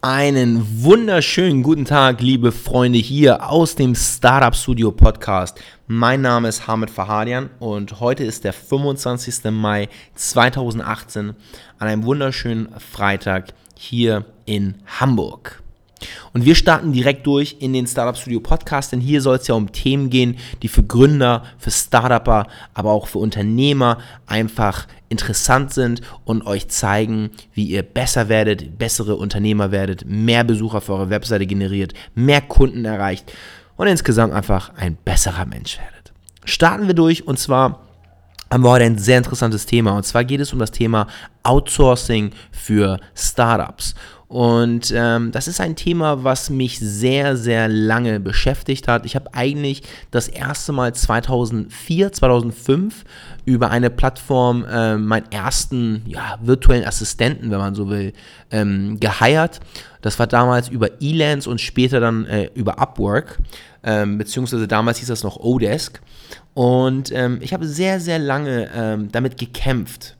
Einen wunderschönen guten Tag, liebe Freunde hier aus dem Startup Studio Podcast. Mein Name ist Hamid Fahadian und heute ist der 25. Mai 2018 an einem wunderschönen Freitag hier in Hamburg. Und wir starten direkt durch in den Startup Studio Podcast, denn hier soll es ja um Themen gehen, die für Gründer, für Startupper, aber auch für Unternehmer einfach interessant sind und euch zeigen, wie ihr besser werdet, bessere Unternehmer werdet, mehr Besucher für eure Webseite generiert, mehr Kunden erreicht und insgesamt einfach ein besserer Mensch werdet. Starten wir durch und zwar haben wir heute ein sehr interessantes Thema und zwar geht es um das Thema Outsourcing für Startups. Und ähm, das ist ein Thema, was mich sehr, sehr lange beschäftigt hat. Ich habe eigentlich das erste Mal 2004, 2005 über eine Plattform äh, meinen ersten ja, virtuellen Assistenten, wenn man so will, ähm, geheiert. Das war damals über Elance und später dann äh, über Upwork, ähm, beziehungsweise damals hieß das noch Odesk. Und ähm, ich habe sehr, sehr lange ähm, damit gekämpft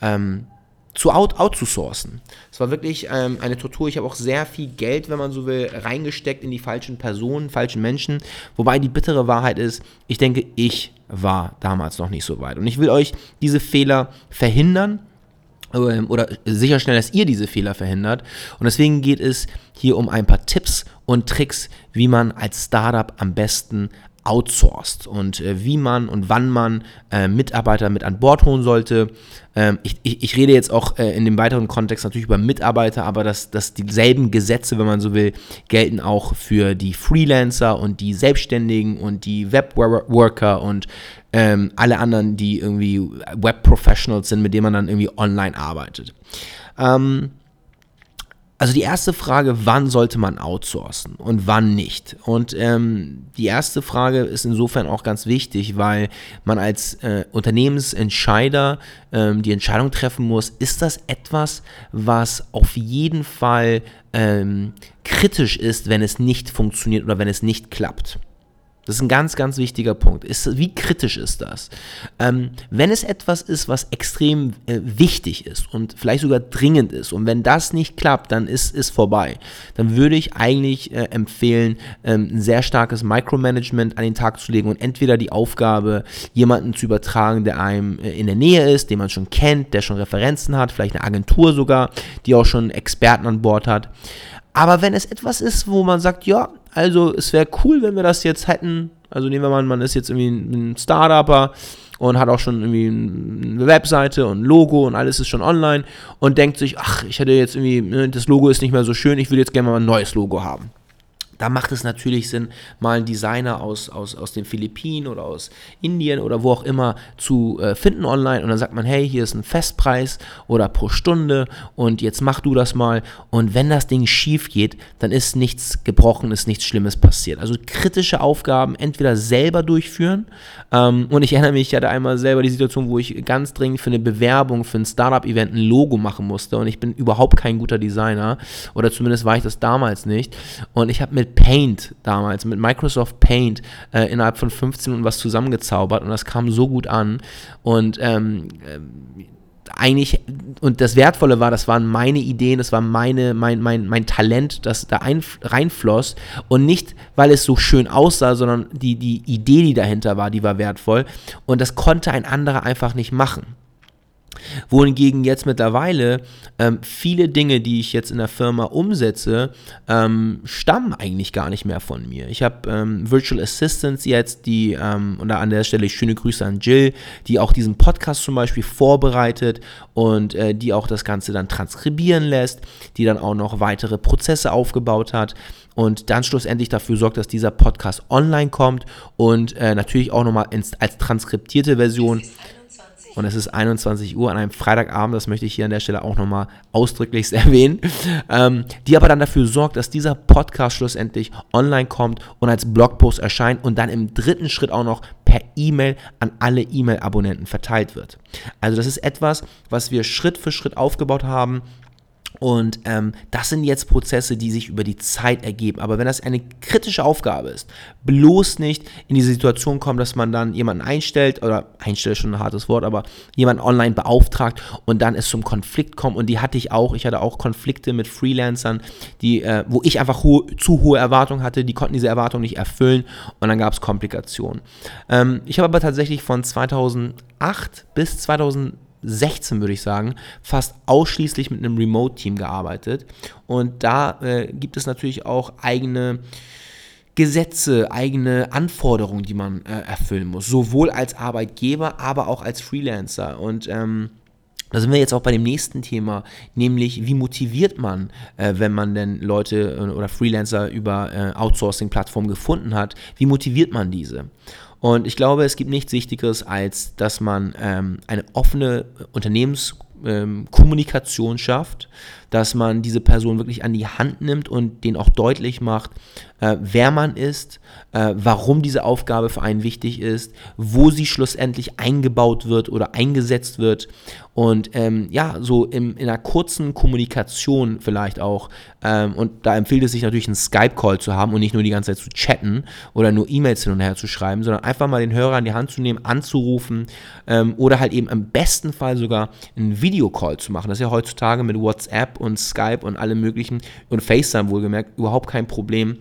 ähm, zu out, outzusourcen. Es war wirklich ähm, eine Tortur. Ich habe auch sehr viel Geld, wenn man so will, reingesteckt in die falschen Personen, falschen Menschen. Wobei die bittere Wahrheit ist, ich denke, ich war damals noch nicht so weit. Und ich will euch diese Fehler verhindern ähm, oder sicherstellen, dass ihr diese Fehler verhindert. Und deswegen geht es hier um ein paar Tipps und Tricks, wie man als Startup am besten outsourced und äh, wie man und wann man äh, Mitarbeiter mit an Bord holen sollte. Ähm, ich, ich, ich, rede jetzt auch äh, in dem weiteren Kontext natürlich über Mitarbeiter, aber dass, dass dieselben Gesetze, wenn man so will, gelten auch für die Freelancer und die Selbstständigen und die Webworker und ähm, alle anderen, die irgendwie Web-Professionals sind, mit denen man dann irgendwie online arbeitet. Ähm, also die erste Frage, wann sollte man outsourcen und wann nicht? Und ähm, die erste Frage ist insofern auch ganz wichtig, weil man als äh, Unternehmensentscheider ähm, die Entscheidung treffen muss, ist das etwas, was auf jeden Fall ähm, kritisch ist, wenn es nicht funktioniert oder wenn es nicht klappt? Das ist ein ganz, ganz wichtiger Punkt. Ist, wie kritisch ist das? Ähm, wenn es etwas ist, was extrem äh, wichtig ist und vielleicht sogar dringend ist und wenn das nicht klappt, dann ist es vorbei. Dann würde ich eigentlich äh, empfehlen, ähm, ein sehr starkes Micromanagement an den Tag zu legen und entweder die Aufgabe, jemanden zu übertragen, der einem äh, in der Nähe ist, den man schon kennt, der schon Referenzen hat, vielleicht eine Agentur sogar, die auch schon Experten an Bord hat. Aber wenn es etwas ist, wo man sagt, ja, also es wäre cool, wenn wir das jetzt hätten. Also nehmen wir mal, man ist jetzt irgendwie ein Startupper und hat auch schon irgendwie eine Webseite und ein Logo und alles ist schon online und denkt sich, ach, ich hätte jetzt irgendwie, ne, das Logo ist nicht mehr so schön, ich würde jetzt gerne mal ein neues Logo haben. Da macht es natürlich Sinn, mal einen Designer aus, aus, aus den Philippinen oder aus Indien oder wo auch immer zu äh, finden online und dann sagt man, hey, hier ist ein Festpreis oder pro Stunde und jetzt mach du das mal und wenn das Ding schief geht, dann ist nichts gebrochen, ist nichts Schlimmes passiert. Also kritische Aufgaben entweder selber durchführen ähm, und ich erinnere mich, ich hatte einmal selber die Situation, wo ich ganz dringend für eine Bewerbung für ein Startup-Event ein Logo machen musste und ich bin überhaupt kein guter Designer oder zumindest war ich das damals nicht und ich habe mit Paint damals, mit Microsoft Paint äh, innerhalb von 15 Minuten was zusammengezaubert und das kam so gut an. Und ähm, äh, eigentlich, und das Wertvolle war, das waren meine Ideen, das war meine, mein, mein, mein Talent, das da ein, reinfloss. Und nicht, weil es so schön aussah, sondern die, die Idee, die dahinter war, die war wertvoll. Und das konnte ein anderer einfach nicht machen wohingegen jetzt mittlerweile ähm, viele Dinge, die ich jetzt in der Firma umsetze, ähm, stammen eigentlich gar nicht mehr von mir. Ich habe ähm, Virtual Assistants jetzt, die, ähm, und an der Stelle schöne Grüße an Jill, die auch diesen Podcast zum Beispiel vorbereitet und äh, die auch das Ganze dann transkribieren lässt, die dann auch noch weitere Prozesse aufgebaut hat und dann schlussendlich dafür sorgt, dass dieser Podcast online kommt und äh, natürlich auch nochmal als transkriptierte Version und es ist 21 Uhr an einem Freitagabend, das möchte ich hier an der Stelle auch nochmal ausdrücklich erwähnen, ähm, die aber dann dafür sorgt, dass dieser Podcast schlussendlich online kommt und als Blogpost erscheint und dann im dritten Schritt auch noch per E-Mail an alle E-Mail-Abonnenten verteilt wird. Also das ist etwas, was wir Schritt für Schritt aufgebaut haben Und ähm, das sind jetzt Prozesse, die sich über die Zeit ergeben. Aber wenn das eine kritische Aufgabe ist, bloß nicht in die Situation kommen, dass man dann jemanden einstellt, oder einstellt schon ein hartes Wort, aber jemanden online beauftragt und dann es zum Konflikt kommt. Und die hatte ich auch. Ich hatte auch Konflikte mit Freelancern, die, äh, wo ich einfach hohe, zu hohe Erwartungen hatte. Die konnten diese Erwartungen nicht erfüllen und dann gab es Komplikationen. Ähm, ich habe aber tatsächlich von 2008 bis 2000 16 würde ich sagen, fast ausschließlich mit einem Remote-Team gearbeitet. Und da äh, gibt es natürlich auch eigene Gesetze, eigene Anforderungen, die man äh, erfüllen muss. Sowohl als Arbeitgeber, aber auch als Freelancer. Und ähm, da sind wir jetzt auch bei dem nächsten Thema, nämlich wie motiviert man, äh, wenn man denn Leute äh, oder Freelancer über äh, Outsourcing-Plattformen gefunden hat, wie motiviert man diese? Und ich glaube, es gibt nichts Wichtigeres, als dass man ähm, eine offene Unternehmenskommunikation ähm, schafft, dass man diese Person wirklich an die Hand nimmt und denen auch deutlich macht, äh, wer man ist, äh, warum diese Aufgabe für einen wichtig ist, wo sie schlussendlich eingebaut wird oder eingesetzt wird und ähm, ja, so im, in einer kurzen Kommunikation vielleicht auch. Ähm, und da empfiehlt es sich natürlich, einen Skype-Call zu haben und nicht nur die ganze Zeit zu chatten oder nur E-Mails hin und her zu schreiben, sondern einfach mal den Hörer in die Hand zu nehmen, anzurufen ähm, oder halt eben im besten Fall sogar einen Videocall zu machen. Das ist ja heutzutage mit WhatsApp und Skype und allem möglichen und FaceTime wohlgemerkt überhaupt kein Problem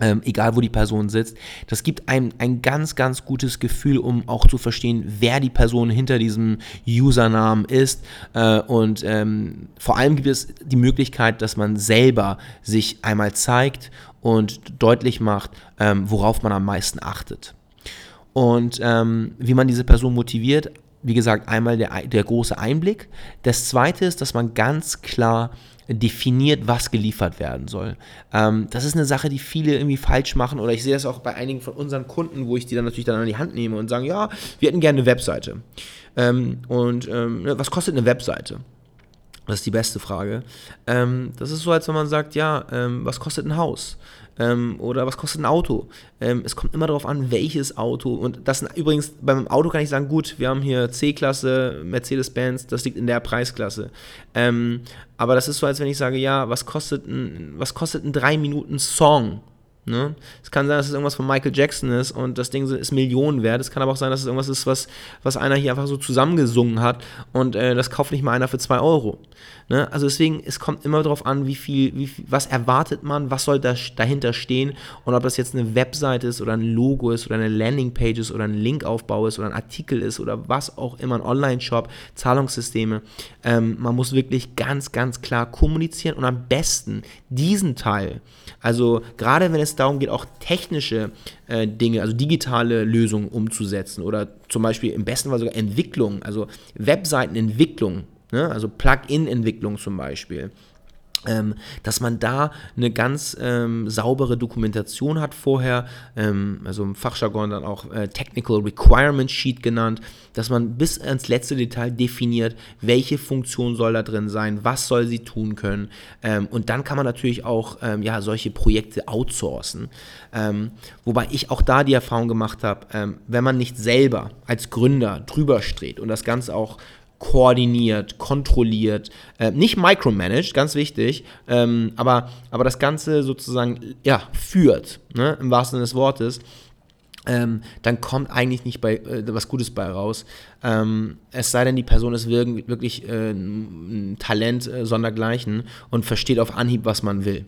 ähm, egal wo die Person sitzt. Das gibt einem ein ganz, ganz gutes Gefühl, um auch zu verstehen, wer die Person hinter diesem Usernamen ist. Äh, und ähm, vor allem gibt es die Möglichkeit, dass man selber sich einmal zeigt und deutlich macht, ähm, worauf man am meisten achtet. Und ähm, wie man diese Person motiviert, wie gesagt, einmal der, der große Einblick. Das zweite ist, dass man ganz klar definiert, was geliefert werden soll. Ähm, das ist eine Sache, die viele irgendwie falsch machen oder ich sehe das auch bei einigen von unseren Kunden, wo ich die dann natürlich dann an die Hand nehme und sage, ja, wir hätten gerne eine Webseite. Ähm, und ähm, was kostet eine Webseite? Das ist die beste Frage. Ähm, das ist so, als wenn man sagt, ja, ähm, was kostet ein Haus? Ähm, oder was kostet ein Auto? Ähm, es kommt immer darauf an, welches Auto. Und das übrigens, beim Auto kann ich sagen, gut, wir haben hier C-Klasse, Mercedes-Benz, das liegt in der Preisklasse. Ähm, aber das ist so, als wenn ich sage, ja, was kostet ein, was kostet ein 3 Minuten Song? Ne? Es kann sein, dass es irgendwas von Michael Jackson ist und das Ding ist Millionen wert. Es kann aber auch sein, dass es irgendwas ist, was, was einer hier einfach so zusammengesungen hat und äh, das kauft nicht mal einer für 2 Euro. Ne? Also deswegen, es kommt immer darauf an, wie viel, wie viel, was erwartet man, was soll da, dahinter stehen und ob das jetzt eine Webseite ist oder ein Logo ist oder eine Landingpage ist oder ein Linkaufbau ist oder ein Artikel ist oder was auch immer, ein Online-Shop, Zahlungssysteme. Ähm, man muss wirklich ganz, ganz klar kommunizieren und am besten diesen Teil, also gerade wenn es darum geht, auch technische äh, Dinge, also digitale Lösungen umzusetzen oder zum Beispiel im besten Fall sogar Entwicklung, also Webseitenentwicklung, ne? also Plugin-Entwicklung zum Beispiel ähm, dass man da eine ganz ähm, saubere Dokumentation hat vorher, ähm, also im Fachjargon dann auch äh, Technical Requirement Sheet genannt, dass man bis ins letzte Detail definiert, welche Funktion soll da drin sein, was soll sie tun können ähm, und dann kann man natürlich auch ähm, ja, solche Projekte outsourcen. Ähm, wobei ich auch da die Erfahrung gemacht habe, wenn man nicht selber als Gründer drüber steht und das Ganze auch koordiniert, kontrolliert, äh, nicht micromanaged, ganz wichtig, ähm, aber, aber das Ganze sozusagen ja, führt, ne, im wahrsten Sinne des Wortes, ähm, dann kommt eigentlich nicht bei, äh, was Gutes bei raus. Ähm, es sei denn, die Person ist wirklich äh, ein Talent äh, sondergleichen und versteht auf Anhieb, was man will.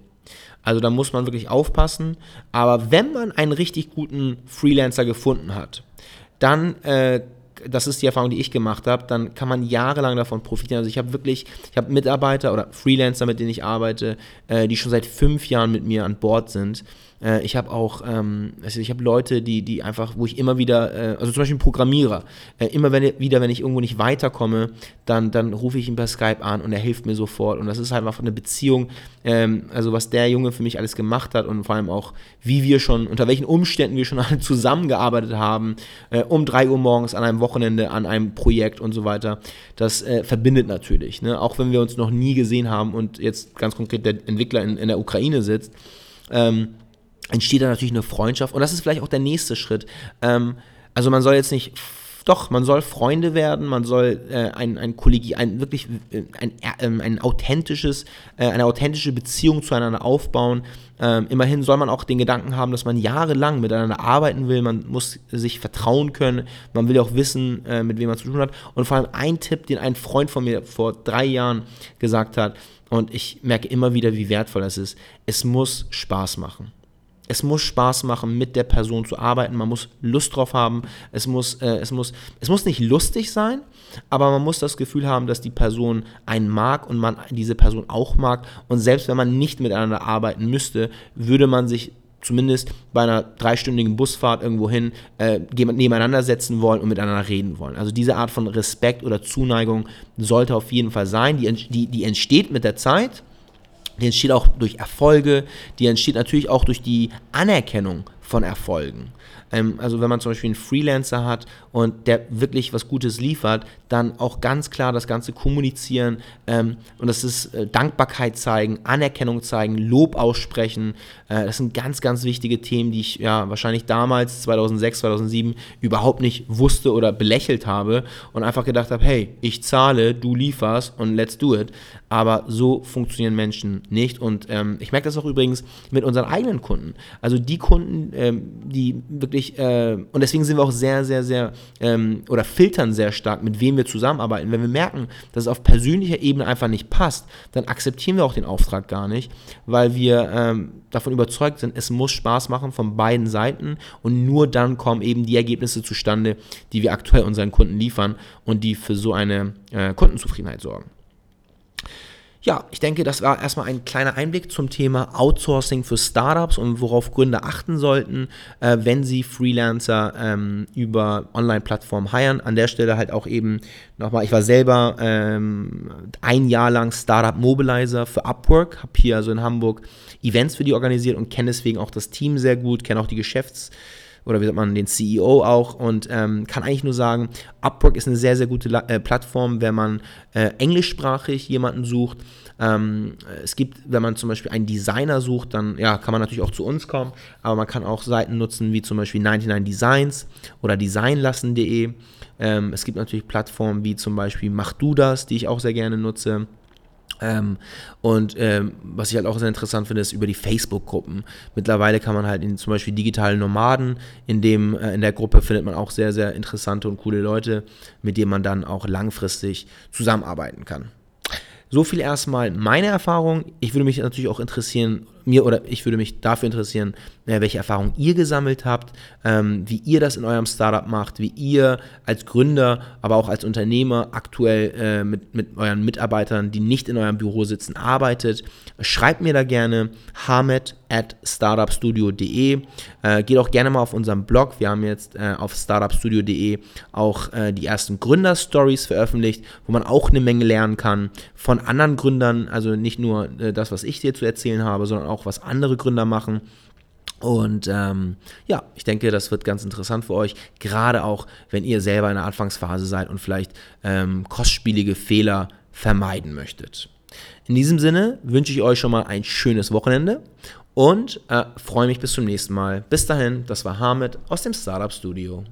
Also da muss man wirklich aufpassen. Aber wenn man einen richtig guten Freelancer gefunden hat, dann äh, das ist die Erfahrung, die ich gemacht habe, dann kann man jahrelang davon profitieren. Also ich habe wirklich, ich habe Mitarbeiter oder Freelancer, mit denen ich arbeite, äh, die schon seit fünf Jahren mit mir an Bord sind äh, ich habe auch, ähm, also ich habe Leute, die, die einfach, wo ich immer wieder, äh, also zum Beispiel ein Programmierer, äh, immer wenn, wieder, wenn ich irgendwo nicht weiterkomme, dann, dann rufe ich ihn per Skype an und er hilft mir sofort. Und das ist halt einfach eine Beziehung, ähm, also was der Junge für mich alles gemacht hat und vor allem auch, wie wir schon, unter welchen Umständen wir schon alle zusammengearbeitet haben, äh, um 3 Uhr morgens an einem Wochenende, an einem Projekt und so weiter. Das äh, verbindet natürlich, ne? auch wenn wir uns noch nie gesehen haben und jetzt ganz konkret der Entwickler in, in der Ukraine sitzt. Ähm, entsteht da natürlich eine Freundschaft und das ist vielleicht auch der nächste Schritt. Ähm, also man soll jetzt nicht doch, man soll Freunde werden, man soll äh, ein, ein Kollegi, ein wirklich äh, ein, ein, ein authentisches, äh, eine authentische Beziehung zueinander aufbauen. Ähm, immerhin soll man auch den Gedanken haben, dass man jahrelang miteinander arbeiten will. Man muss sich vertrauen können. Man will auch wissen, äh, mit wem man zu tun hat. Und vor allem ein Tipp, den ein Freund von mir vor drei Jahren gesagt hat, und ich merke immer wieder, wie wertvoll das ist. Es muss Spaß machen. Es muss Spaß machen, mit der Person zu arbeiten. Man muss Lust drauf haben. Es muss, äh, es muss, es muss nicht lustig sein, aber man muss das Gefühl haben, dass die Person einen mag und man diese Person auch mag. Und selbst wenn man nicht miteinander arbeiten müsste, würde man sich zumindest bei einer dreistündigen Busfahrt irgendwo hin äh, nebeneinander setzen wollen und miteinander reden wollen. Also diese Art von Respekt oder Zuneigung sollte auf jeden Fall sein. Die, die, die entsteht mit der Zeit die entsteht auch durch Erfolge, die entsteht natürlich auch durch die Anerkennung von Erfolgen. Ähm, also wenn man zum Beispiel einen Freelancer hat und der wirklich was Gutes liefert, dann auch ganz klar das Ganze kommunizieren ähm, und das ist äh, Dankbarkeit zeigen, Anerkennung zeigen, Lob aussprechen. Äh, das sind ganz, ganz wichtige Themen, die ich ja wahrscheinlich damals, 2006, 2007, überhaupt nicht wusste oder belächelt habe und einfach gedacht habe, hey, ich zahle, du lieferst und let's do it. Aber so funktionieren Menschen nicht und ähm, ich merke das auch übrigens mit unseren eigenen Kunden. Also die Kunden, ähm, die wirklich, äh, und deswegen sind wir auch sehr, sehr, sehr, ähm, oder filtern sehr stark, mit wem wir zusammenarbeiten. Wenn wir merken, dass es auf persönlicher Ebene einfach nicht passt, dann akzeptieren wir auch den Auftrag gar nicht, weil wir ähm, davon überzeugt sind, es muss Spaß machen von beiden Seiten und nur dann kommen eben die Ergebnisse zustande, die wir aktuell unseren Kunden liefern und die für so eine äh, Kundenzufriedenheit sorgen. Ja, ich denke, das war erstmal ein kleiner Einblick zum Thema Outsourcing für Startups und worauf Gründer achten sollten, äh, wenn sie Freelancer ähm, über Online-Plattformen heiren. An der Stelle halt auch eben nochmal, ich war selber ähm, ein Jahr lang Startup Mobilizer für Upwork, habe hier also in Hamburg Events für die organisiert und kenne deswegen auch das Team sehr gut, kenne auch die Geschäfts- oder wie sagt man, den CEO auch und ähm, kann eigentlich nur sagen, Upwork ist eine sehr, sehr gute La äh, Plattform, wenn man äh, englischsprachig jemanden sucht. Ähm, es gibt, wenn man zum Beispiel einen Designer sucht, dann ja, kann man natürlich auch zu uns kommen, aber man kann auch Seiten nutzen wie zum Beispiel 99 Designs oder designlassen.de. Ähm, es gibt natürlich Plattformen wie zum Beispiel Mach du das, die ich auch sehr gerne nutze. Ähm, und ähm, was ich halt auch sehr interessant finde, ist über die Facebook-Gruppen. Mittlerweile kann man halt in zum Beispiel digitale Nomaden, in dem, äh, in der Gruppe findet man auch sehr, sehr interessante und coole Leute, mit denen man dann auch langfristig zusammenarbeiten kann. So viel erstmal meine Erfahrung. Ich würde mich natürlich auch interessieren, mir oder ich würde mich dafür interessieren, äh, welche Erfahrungen ihr gesammelt habt, ähm, wie ihr das in eurem Startup macht, wie ihr als Gründer, aber auch als Unternehmer aktuell äh, mit, mit euren Mitarbeitern, die nicht in eurem Büro sitzen, arbeitet. Schreibt mir da gerne hamed at startupstudio.de. Äh, geht auch gerne mal auf unserem Blog. Wir haben jetzt auf startupstudio.de auch die ersten Gründerstories veröffentlicht, wo man auch eine Menge lernen kann von anderen Gründern. Also nicht nur das, was ich dir zu erzählen habe, sondern auch auch was andere Gründer machen. Und ähm, ja, ich denke, das wird ganz interessant für euch, gerade auch, wenn ihr selber in der Anfangsphase seid und vielleicht ähm, kostspielige Fehler vermeiden möchtet. In diesem Sinne wünsche ich euch schon mal ein schönes Wochenende und äh, freue mich bis zum nächsten Mal. Bis dahin, das war Hamid aus dem Startup Studio.